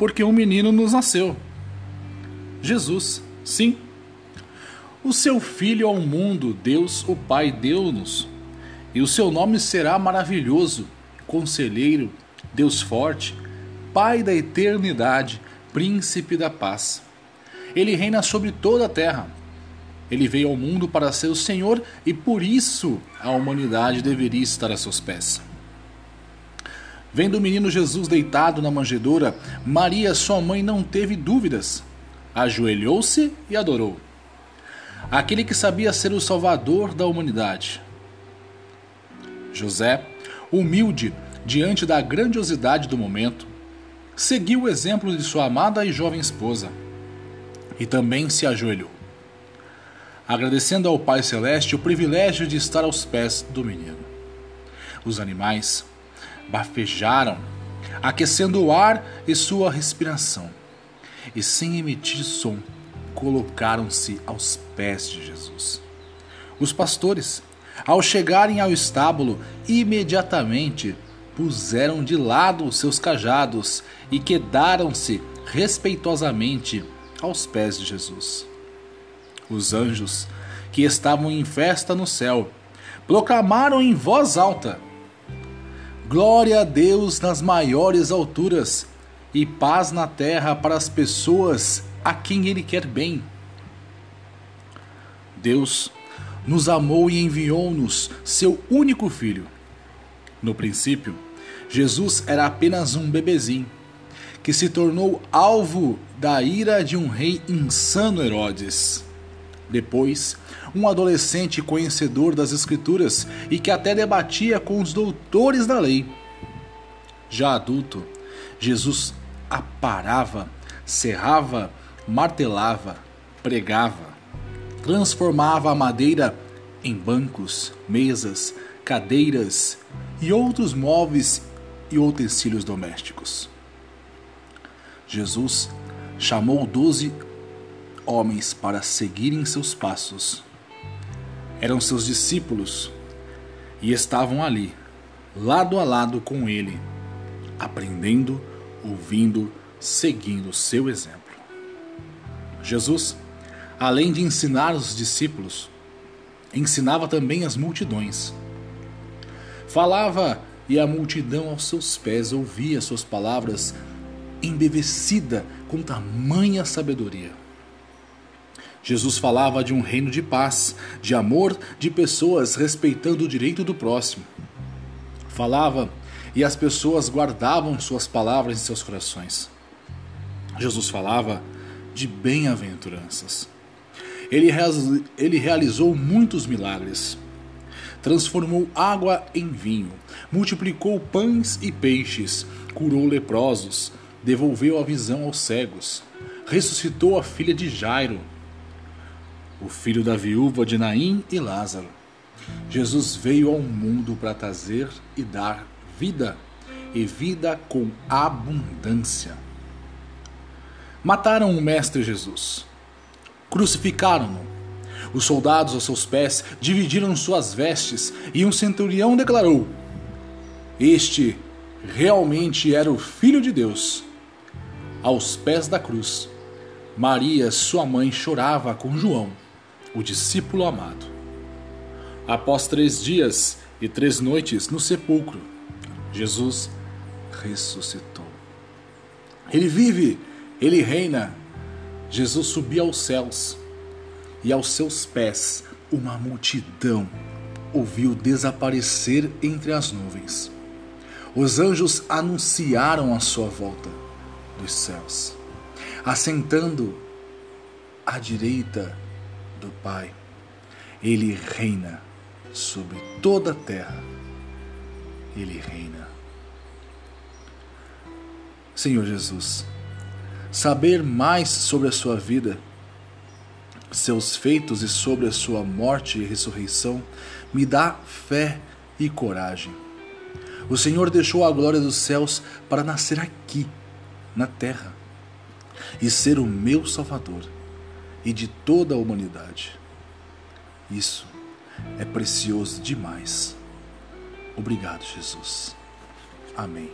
porque um menino nos nasceu. Jesus, sim. O seu Filho ao mundo, Deus o Pai deu-nos, e o seu nome será maravilhoso, Conselheiro, Deus forte, Pai da eternidade, Príncipe da paz. Ele reina sobre toda a terra. Ele veio ao mundo para ser o Senhor e por isso a humanidade deveria estar a seus pés. Vendo o menino Jesus deitado na manjedoura, Maria, sua mãe, não teve dúvidas. Ajoelhou-se e adorou. Aquele que sabia ser o salvador da humanidade. José, humilde diante da grandiosidade do momento, seguiu o exemplo de sua amada e jovem esposa e também se ajoelhou, agradecendo ao Pai Celeste o privilégio de estar aos pés do menino. Os animais bafejaram, aquecendo o ar e sua respiração, e sem emitir som, colocaram-se aos pés de Jesus. Os pastores, ao chegarem ao estábulo, imediatamente puseram de lado os seus cajados e quedaram-se respeitosamente aos pés de Jesus. Os anjos, que estavam em festa no céu, proclamaram em voz alta: Glória a Deus nas maiores alturas e paz na terra para as pessoas a quem Ele quer bem. Deus nos amou e enviou-nos seu único filho. No princípio, Jesus era apenas um bebezinho que se tornou alvo da ira de um rei insano Herodes. Depois, um adolescente conhecedor das Escrituras e que até debatia com os doutores da lei. Já adulto, Jesus aparava, serrava, martelava, pregava, transformava a madeira em bancos, mesas, cadeiras e outros móveis e utensílios domésticos. Jesus chamou doze homens para seguirem seus passos. Eram seus discípulos e estavam ali, lado a lado com ele, aprendendo, ouvindo, seguindo seu exemplo. Jesus, além de ensinar os discípulos, ensinava também as multidões. Falava e a multidão aos seus pés ouvia suas palavras embevecida com tamanha sabedoria. Jesus falava de um reino de paz, de amor, de pessoas respeitando o direito do próximo. Falava e as pessoas guardavam suas palavras em seus corações. Jesus falava de bem-aventuranças. Ele, ele realizou muitos milagres. Transformou água em vinho, multiplicou pães e peixes, curou leprosos, devolveu a visão aos cegos, ressuscitou a filha de Jairo, o filho da viúva de Naim e Lázaro. Jesus veio ao mundo para trazer e dar vida, e vida com abundância. Mataram o Mestre Jesus, crucificaram-no. Os soldados aos seus pés dividiram suas vestes e um centurião declarou: Este realmente era o Filho de Deus aos pés da cruz. Maria, sua mãe, chorava com João, o discípulo amado. Após três dias e três noites no sepulcro, Jesus ressuscitou. Ele vive, ele reina. Jesus subiu aos céus e aos seus pés uma multidão ouviu desaparecer entre as nuvens. Os anjos anunciaram a sua volta dos céus, assentando à direita do Pai. Ele reina sobre toda a terra. Ele reina. Senhor Jesus, saber mais sobre a sua vida, seus feitos e sobre a sua morte e ressurreição me dá fé e coragem. O Senhor deixou a glória dos céus para nascer aqui na terra e ser o meu Salvador e de toda a humanidade. Isso é precioso demais. Obrigado, Jesus. Amém.